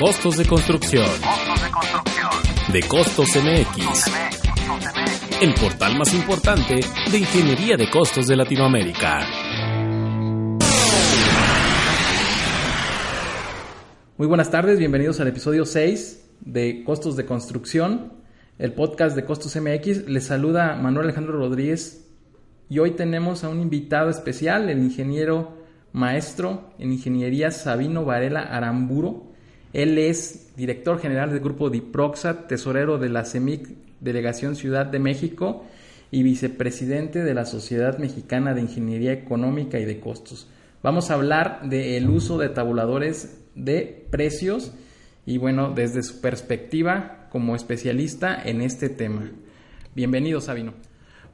Costos de construcción. De Costos MX. El portal más importante de ingeniería de costos de Latinoamérica. Muy buenas tardes, bienvenidos al episodio 6 de Costos de Construcción, el podcast de Costos MX. Les saluda Manuel Alejandro Rodríguez y hoy tenemos a un invitado especial, el ingeniero maestro en ingeniería Sabino Varela Aramburo. Él es director general del grupo DIPROXA, tesorero de la CEMIC Delegación Ciudad de México y vicepresidente de la Sociedad Mexicana de Ingeniería Económica y de Costos. Vamos a hablar del uso de tabuladores de precios y bueno, desde su perspectiva como especialista en este tema. Bienvenido, Sabino.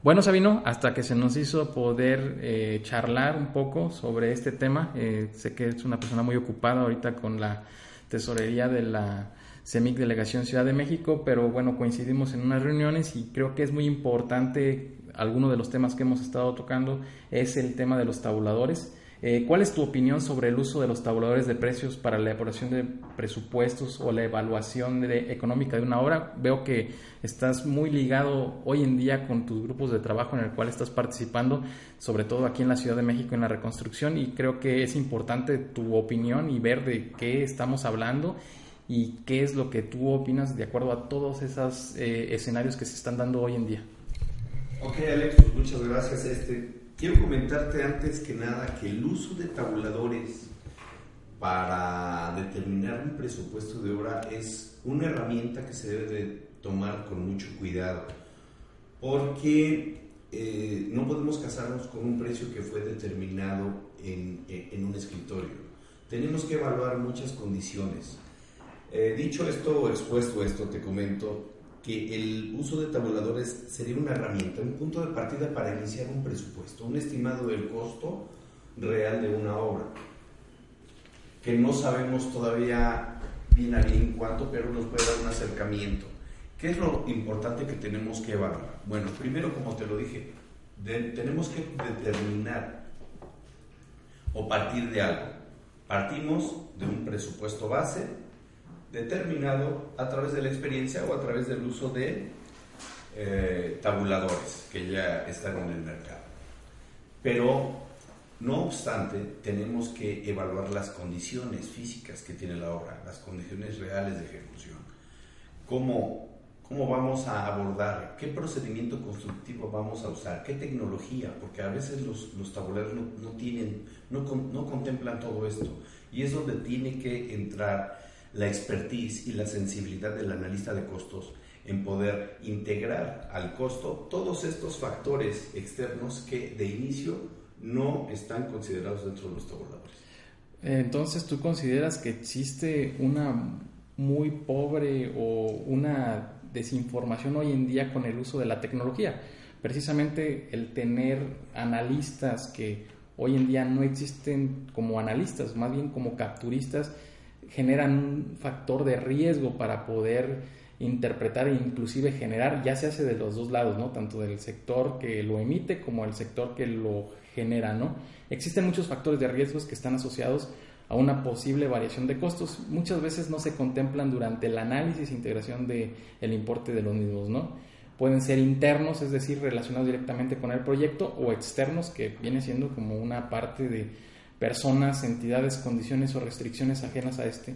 Bueno, Sabino, hasta que se nos hizo poder eh, charlar un poco sobre este tema, eh, sé que es una persona muy ocupada ahorita con la tesorería de la CEMIC Delegación Ciudad de México, pero bueno, coincidimos en unas reuniones y creo que es muy importante, alguno de los temas que hemos estado tocando es el tema de los tabuladores. Eh, ¿Cuál es tu opinión sobre el uso de los tabuladores de precios para la elaboración de presupuestos o la evaluación de, económica de una obra? Veo que estás muy ligado hoy en día con tus grupos de trabajo en el cual estás participando, sobre todo aquí en la Ciudad de México en la reconstrucción y creo que es importante tu opinión y ver de qué estamos hablando y qué es lo que tú opinas de acuerdo a todos esos eh, escenarios que se están dando hoy en día. Ok, Alex, muchas gracias. Este, quiero comentarte antes que nada que el uso de tabuladores para determinar un presupuesto de obra es una herramienta que se debe de tomar con mucho cuidado, porque eh, no podemos casarnos con un precio que fue determinado en, en un escritorio. Tenemos que evaluar muchas condiciones. Eh, dicho esto expuesto esto, te comento que el uso de tabuladores sería una herramienta, un punto de partida para iniciar un presupuesto, un estimado del costo real de una obra, que no sabemos todavía bien a bien cuánto, pero nos puede dar un acercamiento. ¿Qué es lo importante que tenemos que evaluar? Bueno, primero, como te lo dije, tenemos que determinar o partir de algo. Partimos de un presupuesto base, determinado a través de la experiencia o a través del uso de eh, tabuladores que ya están en el mercado. Pero, no obstante, tenemos que evaluar las condiciones físicas que tiene la obra, las condiciones reales de ejecución. ¿Cómo, cómo vamos a abordar? ¿Qué procedimiento constructivo vamos a usar? ¿Qué tecnología? Porque a veces los, los tabuladores no, no tienen, no, no contemplan todo esto. Y es donde tiene que entrar la expertise y la sensibilidad del analista de costos en poder integrar al costo todos estos factores externos que de inicio no están considerados dentro de los tabuladores. Entonces, ¿tú consideras que existe una muy pobre o una desinformación hoy en día con el uso de la tecnología? Precisamente el tener analistas que hoy en día no existen como analistas, más bien como capturistas, generan un factor de riesgo para poder interpretar e inclusive generar, ya se hace de los dos lados, ¿no? Tanto del sector que lo emite como el sector que lo genera, ¿no? Existen muchos factores de riesgos que están asociados a una posible variación de costos. Muchas veces no se contemplan durante el análisis e integración del el importe de los mismos, ¿no? Pueden ser internos, es decir, relacionados directamente con el proyecto, o externos, que viene siendo como una parte de, personas, entidades, condiciones o restricciones ajenas a este,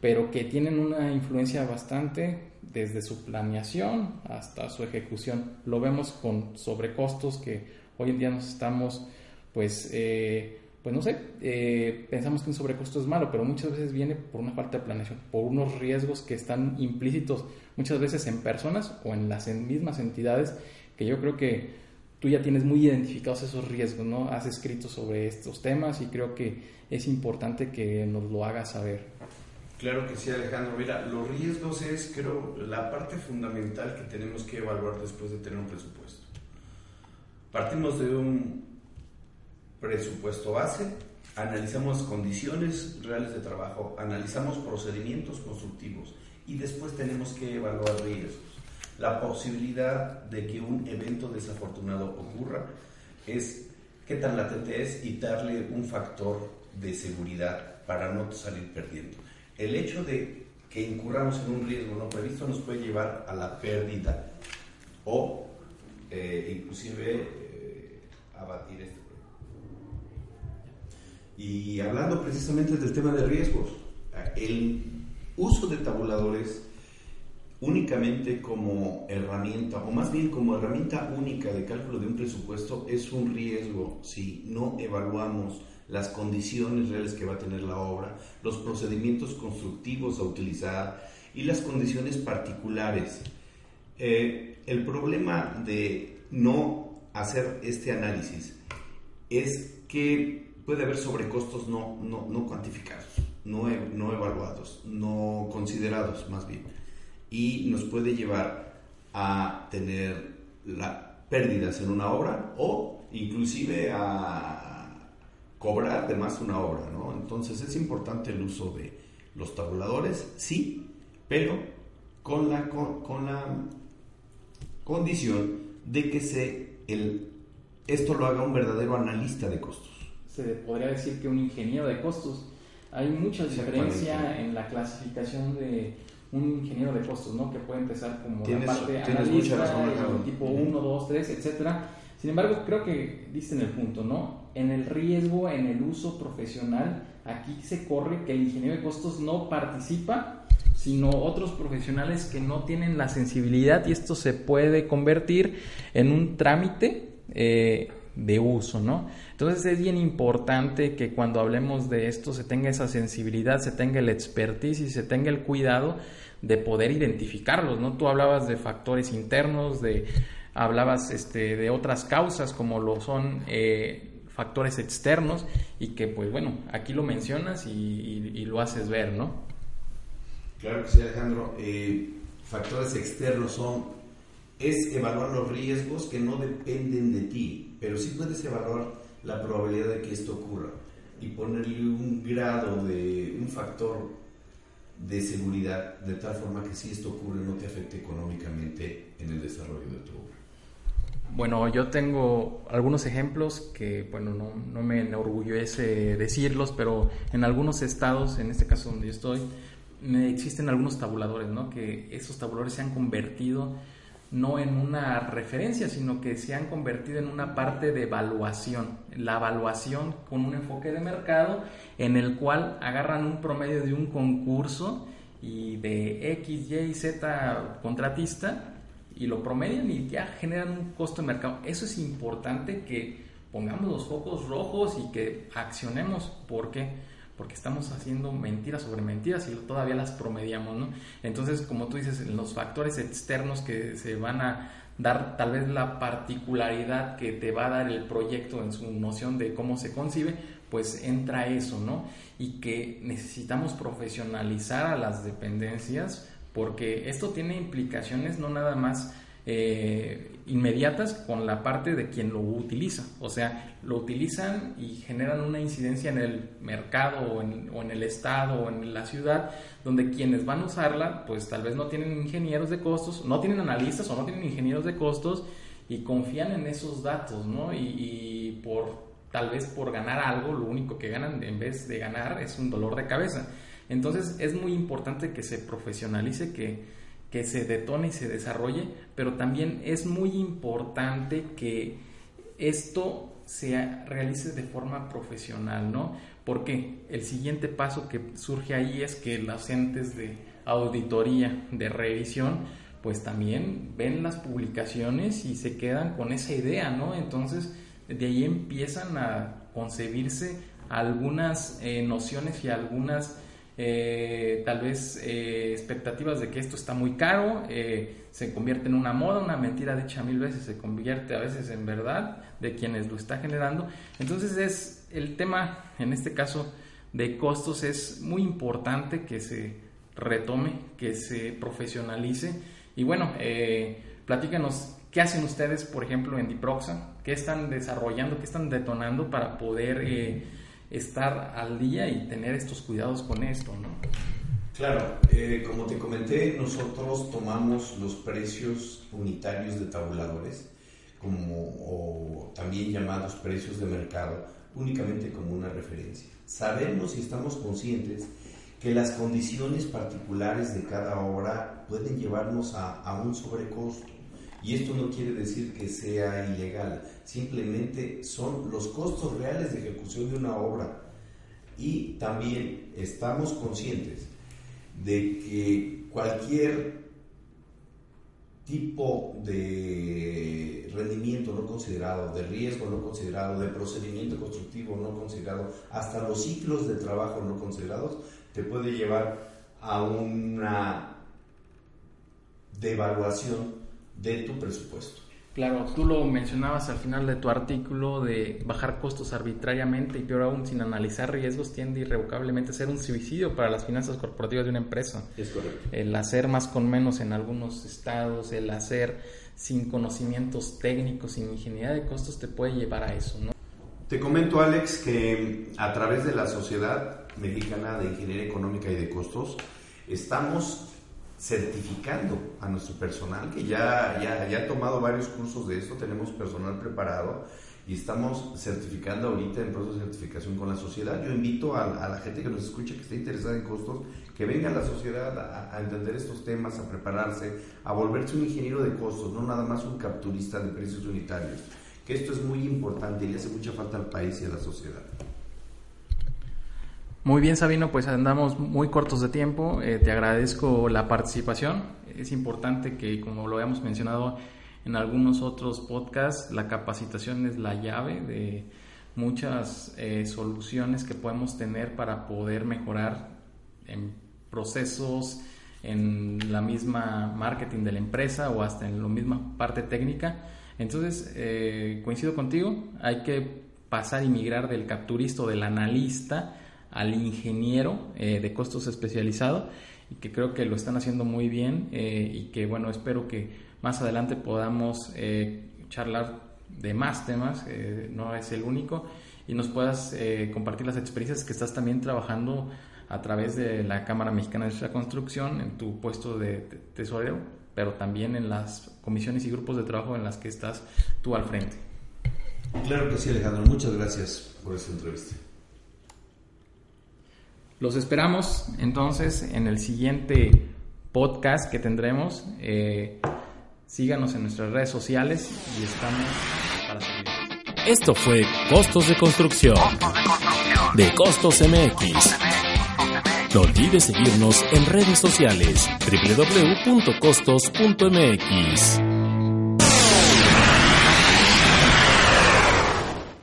pero que tienen una influencia bastante desde su planeación hasta su ejecución. Lo vemos con sobrecostos que hoy en día nos estamos, pues, eh, pues no sé, eh, pensamos que un sobrecosto es malo, pero muchas veces viene por una falta de planeación, por unos riesgos que están implícitos muchas veces en personas o en las mismas entidades, que yo creo que tú ya tienes muy identificados esos riesgos, ¿no? Has escrito sobre estos temas y creo que es importante que nos lo hagas saber. Claro que sí, Alejandro. Mira, los riesgos es, creo, la parte fundamental que tenemos que evaluar después de tener un presupuesto. Partimos de un presupuesto base, analizamos condiciones reales de trabajo, analizamos procedimientos constructivos y después tenemos que evaluar riesgos. La posibilidad de que un evento desafortunado ocurra es qué tan latente es y darle un factor de seguridad para no salir perdiendo. El hecho de que incurramos en un riesgo no previsto nos puede llevar a la pérdida o eh, inclusive eh, abatir este y hablando precisamente del tema de riesgos, el uso de tabuladores únicamente como herramienta, o más bien como herramienta única de cálculo de un presupuesto, es un riesgo si no evaluamos las condiciones reales que va a tener la obra, los procedimientos constructivos a utilizar y las condiciones particulares. Eh, el problema de no hacer este análisis es que puede haber sobrecostos no, no, no cuantificados, no, no evaluados, no considerados más bien, y nos puede llevar a tener la, pérdidas en una obra o inclusive a cobrar de más una obra, ¿no? Entonces es importante el uso de los tabuladores, sí, pero con la, con, la condición de que se, el, esto lo haga un verdadero analista de costos se podría decir que un ingeniero de costos. Hay mucha diferencia en la clasificación de un ingeniero de costos, ¿no? Que puede empezar como la parte analista, tipo 1, 2, 3, etcétera. Sin embargo, creo que diste en el punto, ¿no? En el riesgo, en el uso profesional, aquí se corre que el ingeniero de costos no participa, sino otros profesionales que no tienen la sensibilidad y esto se puede convertir en un trámite eh, de uso, ¿no? Entonces es bien importante que cuando hablemos de esto se tenga esa sensibilidad, se tenga el expertise y se tenga el cuidado de poder identificarlos, ¿no? Tú hablabas de factores internos, de hablabas este, de otras causas como lo son eh, factores externos y que pues bueno, aquí lo mencionas y, lo haces ver, ¿no? Claro que sí, Alejandro. Eh, factores externos son es evaluar los riesgos que no dependen de ti, pero sí puedes evaluar la probabilidad de que esto ocurra y ponerle un grado de un factor de seguridad de tal forma que si esto ocurre no te afecte económicamente en el desarrollo de tu obra. Bueno, yo tengo algunos ejemplos que, bueno, no, no me enorgullece decirlos, pero en algunos estados, en este caso donde yo estoy, existen algunos tabuladores, ¿no? Que esos tabuladores se han convertido no en una referencia, sino que se han convertido en una parte de evaluación. La evaluación con un enfoque de mercado en el cual agarran un promedio de un concurso y de X, Y, Z contratista y lo promedian y ya generan un costo de mercado. Eso es importante que pongamos los focos rojos y que accionemos. ¿Por qué? Porque estamos haciendo mentiras sobre mentiras y todavía las promediamos, ¿no? Entonces, como tú dices, los factores externos que se van a dar tal vez la particularidad que te va a dar el proyecto en su noción de cómo se concibe, pues entra eso, ¿no? Y que necesitamos profesionalizar a las dependencias porque esto tiene implicaciones no nada más eh, inmediatas con la parte de quien lo utiliza. O sea, lo utilizan y generan una incidencia en el mercado o en, el estado o en la ciudad, donde quienes van a usarla, pues tal vez no tienen ingenieros de costos, no tienen analistas o no tienen ingenieros de costos y confían en esos datos, ¿no? Y, por tal vez por ganar algo, lo único que ganan en vez de ganar es un dolor de cabeza. Entonces es muy importante que se profesionalice, que que se detone y se desarrolle, pero también es muy importante que esto se realice de forma profesional, ¿no? Porque el siguiente paso que surge ahí es que los entes de auditoría, de revisión, pues también ven las publicaciones y se quedan con esa idea, ¿no? Entonces, de ahí empiezan a concebirse algunas eh, nociones y algunas eh, tal vez eh, expectativas de que esto está muy caro, se convierte en una moda, una mentira dicha mil veces, se convierte a veces en verdad de quienes lo está generando. Entonces es el tema, en este caso de costos, es muy importante que se retome, que se profesionalice. Y bueno, platícanos qué hacen ustedes, por ejemplo, en Diproxa, qué están desarrollando, qué están detonando para poder estar al día y tener estos cuidados con esto, ¿no? Claro, eh, como te comenté, nosotros tomamos los precios unitarios de tabuladores, como, también llamados precios de mercado, únicamente como una referencia. Sabemos y estamos conscientes que las condiciones particulares de cada obra pueden llevarnos a un sobrecosto. Y esto no quiere decir que sea ilegal, simplemente son los costos reales de ejecución de una obra. Y también estamos conscientes de que cualquier tipo de rendimiento no considerado, de riesgo no considerado, de procedimiento constructivo no considerado, hasta los ciclos de trabajo no considerados, te puede llevar a una devaluación de tu presupuesto. Claro, tú lo mencionabas al final de tu artículo de bajar costos arbitrariamente y peor aún sin analizar riesgos tiende irrevocablemente a ser un suicidio para las finanzas corporativas de una empresa. Es correcto. El hacer más con menos en algunos estados, el hacer sin conocimientos técnicos, sin ingeniería de costos te puede llevar a eso, ¿no? Te comento, Alex, que a través de la Sociedad Mexicana de Ingeniería Económica y de Costos estamos certificando a nuestro personal, que ya, ya, ya ha tomado varios cursos de esto, tenemos personal preparado y estamos certificando ahorita en proceso de certificación con la sociedad. Yo invito a, la gente que nos escuche, que esté interesada en costos, que venga a la sociedad a, a, entender estos temas, a prepararse, a volverse un ingeniero de costos, no nada más un capturista de precios unitarios. Que esto es muy importante y le hace mucha falta al país y a la sociedad. Muy bien, Sabino, pues andamos muy cortos de tiempo. Eh, te agradezco la participación. Es importante que, como lo habíamos mencionado en algunos otros podcasts, la capacitación es la llave de muchas eh, soluciones que podemos tener para poder mejorar en procesos, en la misma marketing de la empresa o hasta en la misma parte técnica. Entonces, eh, coincido contigo, hay que pasar y migrar del capturista o del analista al ingeniero eh, de costos especializado y que creo que lo están haciendo muy bien eh, y que bueno, espero que más adelante podamos eh, charlar de más temas, no es el único, y nos puedas compartir las experiencias que estás también trabajando a través de la Cámara Mexicana de la Construcción en tu puesto de tesorero, pero también en las comisiones y grupos de trabajo en las que estás tú al frente. Claro que sí, Alejandro. Muchas gracias por esta entrevista. Los esperamos entonces en el siguiente podcast que tendremos. Eh, síganos en nuestras redes sociales y estamos para seguir. Esto fue Costos de Construcción de Costos MX. No olvides seguirnos en redes sociales www.costos.mx.